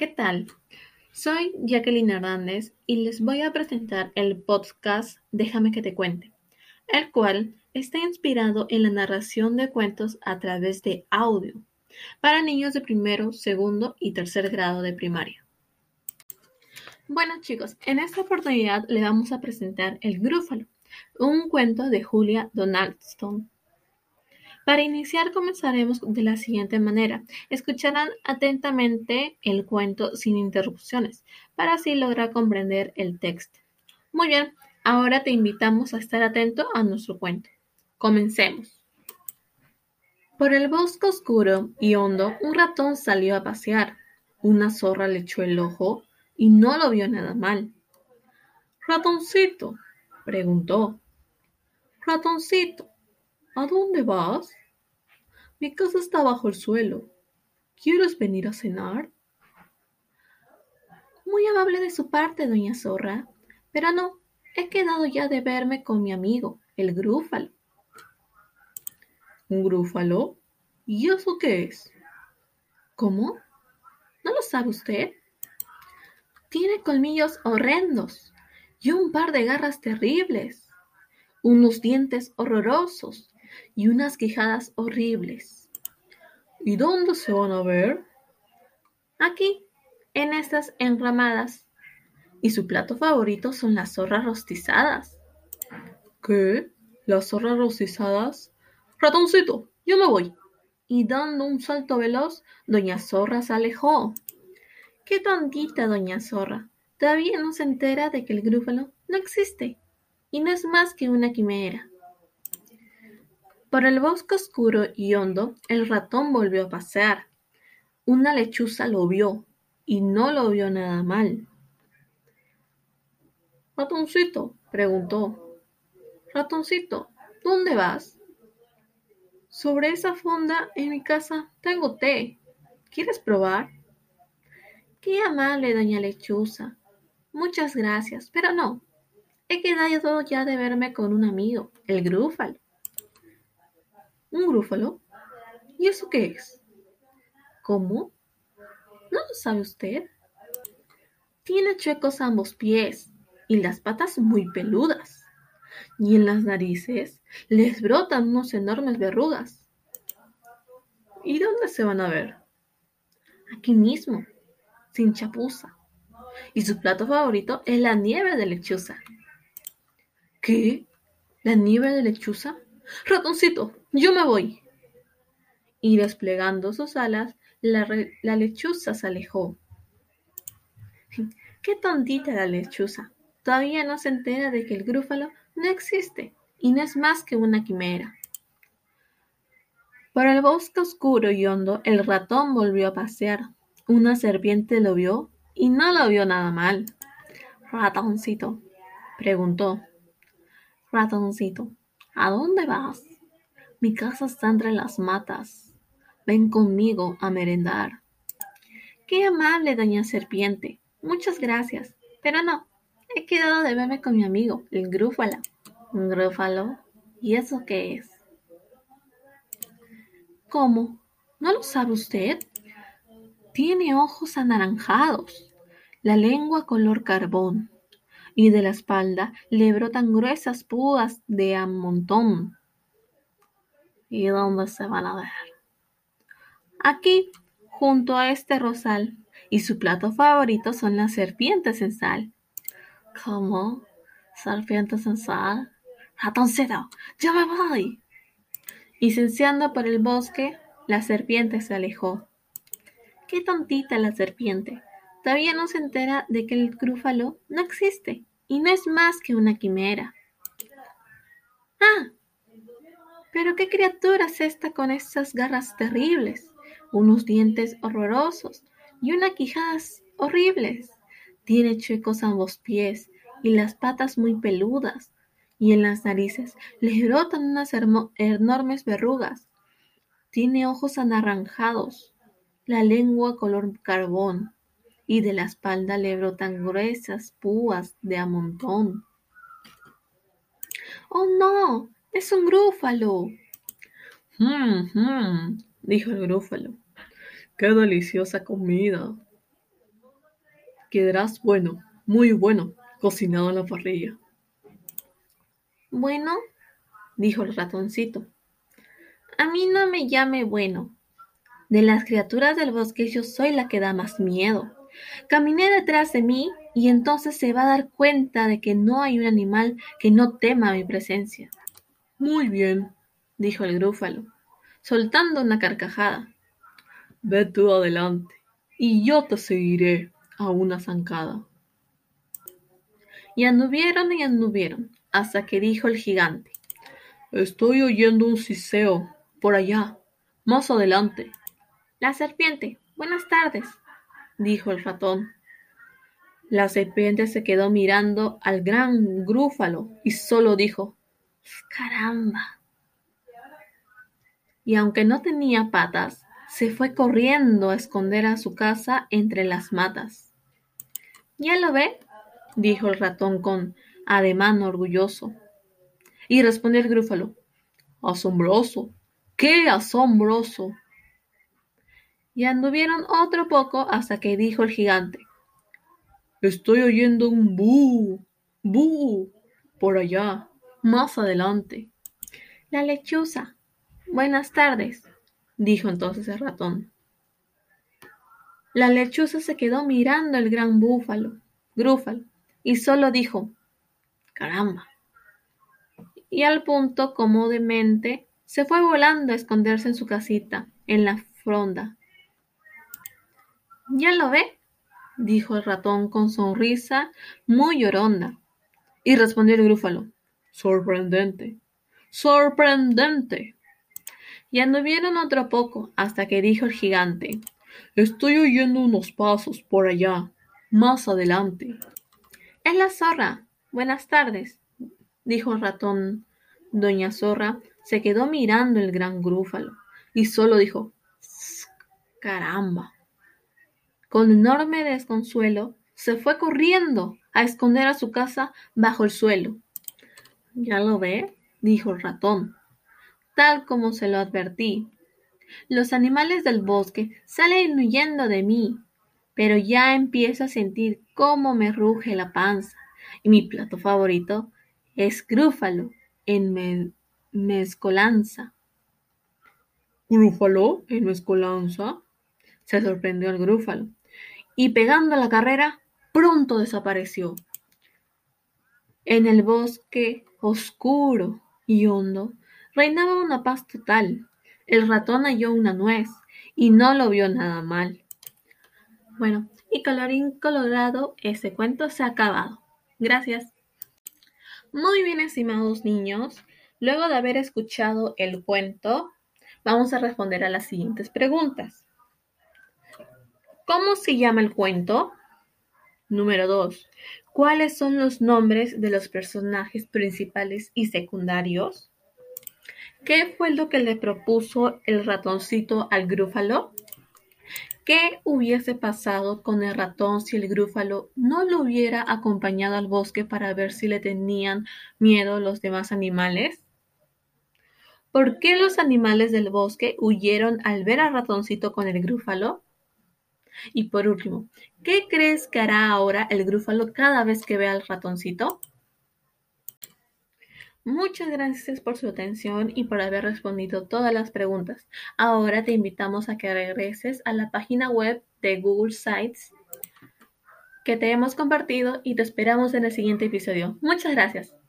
¿qué tal? Soy Jacqueline Hernández y les voy a presentar el podcast Déjame que te cuente, el cual está inspirado en la narración de cuentos a través de audio para niños de primero, segundo y tercer grado de primaria. Bueno chicos, en esta oportunidad le vamos a presentar El Grúfalo, un cuento de Julia Donaldson. Para iniciar comenzaremos de la siguiente manera. Escucharán atentamente el cuento sin interrupciones, para así lograr comprender el texto. Muy bien, ahora te invitamos a estar atento a nuestro cuento. Comencemos. Por el bosque oscuro y hondo un ratón salió a pasear. Una zorra le echó el ojo y no lo vio nada mal. Ratoncito, preguntó. Ratoncito, ¿A dónde vas? Mi casa está bajo el suelo. ¿Quieres venir a cenar? Muy amable de su parte, doña Zorra, pero no, he quedado ya de verme con mi amigo, el grúfalo. ¿Un grúfalo? ¿Y eso qué es? ¿Cómo? ¿No lo sabe usted? Tiene colmillos horrendos y un par de garras terribles, unos dientes horrorosos y unas quijadas horribles. ¿Y dónde se van a ver? Aquí, en estas enramadas. Y su plato favorito son las zorras rostizadas. ¿Qué? ¿Las zorras rostizadas? Ratoncito, yo me voy. Y dando un salto veloz, doña Zorra se alejó. Qué tontita, doña Zorra. Todavía no se entera de que el grúfalo no existe y no es más que una quimera. Por el bosque oscuro y hondo el ratón volvió a pasear. Una lechuza lo vio, y no lo vio nada mal. Ratoncito, preguntó. Ratoncito, ¿dónde vas? Sobre esa fonda en mi casa tengo té. ¿Quieres probar? Qué amable, doña Lechuza. Muchas gracias, pero no. He quedado ya de verme con un amigo, el grúfalo. ¿Un grúfalo? ¿Y eso qué es? ¿Cómo? ¿No lo sabe usted? Tiene chuecos ambos pies y las patas muy peludas. Y en las narices les brotan unos enormes verrugas. ¿Y dónde se van a ver? Aquí mismo, sin chapuza. Y su plato favorito es la nieve de lechuza. ¿Qué? ¿La nieve de lechuza? Ratoncito, yo me voy. Y desplegando sus alas, la, lechuza se alejó. Qué tontita la lechuza. Todavía no se entera de que el grúfalo no existe y no es más que una quimera. Por el bosque oscuro y hondo el ratón volvió a pasear. Una serpiente lo vio y no lo vio nada mal. Ratoncito, preguntó. Ratoncito, ¿A dónde vas? Mi casa está entre las matas. Ven conmigo a merendar. Qué amable, doña Serpiente. Muchas gracias. Pero no, he quedado de verme con mi amigo, el grúfalo. ¿Un grúfalo? ¿Y eso qué es? ¿Cómo? ¿No lo sabe usted? Tiene ojos anaranjados, la lengua color carbón, y de la espalda le brotan gruesas púas de a montón. ¿Y dónde se van a ver? Aquí, junto a este rosal, y su plato favorito son las serpientes en sal. ¿Cómo? ¿Serpientes en sal? Ratoncito, yo me voy. Y por el bosque, la serpiente se alejó. Qué tontita la serpiente. Todavía no se entera de que el grúfalo no existe y no es más que una quimera. ¡Ah! Pero qué criatura es esta con esas garras terribles, unos dientes horrorosos y unas quijadas horribles. Tiene chuecos ambos pies y las patas muy peludas, y en las narices le brotan unas enormes verrugas. Tiene ojos anaranjados, la lengua color carbón, y de la espalda le brotan gruesas púas de a montón. ¡Oh, no! ¡Es un grúfalo! ¡Mmm, mmm! dijo el grúfalo. ¡Qué deliciosa comida! quedarás bueno, muy bueno, cocinado en la parrilla. Bueno, dijo el ratoncito, a mí no me llame bueno. De las criaturas del bosque yo soy la que da más miedo. Caminé detrás de mí y entonces se va a dar cuenta de que no hay un animal que no tema mi presencia. Muy bien, dijo el grúfalo, soltando una carcajada. Ve tú adelante, y yo te seguiré a una zancada. Y anduvieron y anduvieron, hasta que dijo el gigante. Estoy oyendo un siseo, por allá, más adelante. La serpiente. Buenas tardes, dijo el ratón. La serpiente se quedó mirando al gran grúfalo y solo dijo, caramba. Y aunque no tenía patas, se fue corriendo a esconder a su casa entre las matas. ¿Ya lo ve? dijo el ratón con ademán orgulloso. Y respondió el grúfalo, asombroso, qué asombroso. Y anduvieron otro poco hasta que dijo el gigante, estoy oyendo un bú, bú, por allá, más adelante. La lechuza. Buenas tardes, dijo entonces el ratón. La lechuza se quedó mirando el gran búfalo, grúfalo, y solo dijo, caramba. Y al punto, como demente, se fue volando a esconderse en su casita, en la fronda. ¿Ya lo ve? dijo el ratón con sonrisa muy lloronda. Y respondió el grúfalo, sorprendente, sorprendente. Y anduvieron otro poco hasta que dijo el gigante, estoy oyendo unos pasos por allá, más adelante. Es la zorra. Buenas tardes, dijo el ratón. Doña Zorra se quedó mirando el gran grúfalo y solo dijo, caramba. Con enorme desconsuelo, se fue corriendo a esconder a su casa bajo el suelo. ¿Ya lo ve? dijo el ratón, tal como se lo advertí. Los animales del bosque salen huyendo de mí, pero ya empiezo a sentir cómo me ruge la panza, y mi plato favorito es grúfalo en mezcolanza. ¿Grúfalo en mezcolanza? se sorprendió el grúfalo, y pegando la carrera, pronto desapareció. En el bosque oscuro y hondo reinaba una paz total. El ratón halló una nuez y no lo vio nada mal. Bueno, y colorín colorado, ese cuento se ha acabado. Gracias. Muy bien, estimados niños. Luego de haber escuchado el cuento, vamos a responder a las siguientes preguntas. ¿Cómo se llama el cuento? Número 2. ¿Cuáles son los nombres de los personajes principales y secundarios? ¿Qué fue lo que le propuso el ratoncito al grúfalo? ¿Qué hubiese pasado con el ratón si el grúfalo no lo hubiera acompañado al bosque para ver si le tenían miedo los demás animales? ¿Por qué los animales del bosque huyeron al ver al ratoncito con el grúfalo? Y por último, ¿qué crees que hará ahora el grúfalo cada vez que vea al ratoncito? Muchas gracias por su atención y por haber respondido todas las preguntas. Ahora te invitamos a que regreses a la página web de Google Sites que te hemos compartido y te esperamos en el siguiente episodio. Muchas gracias.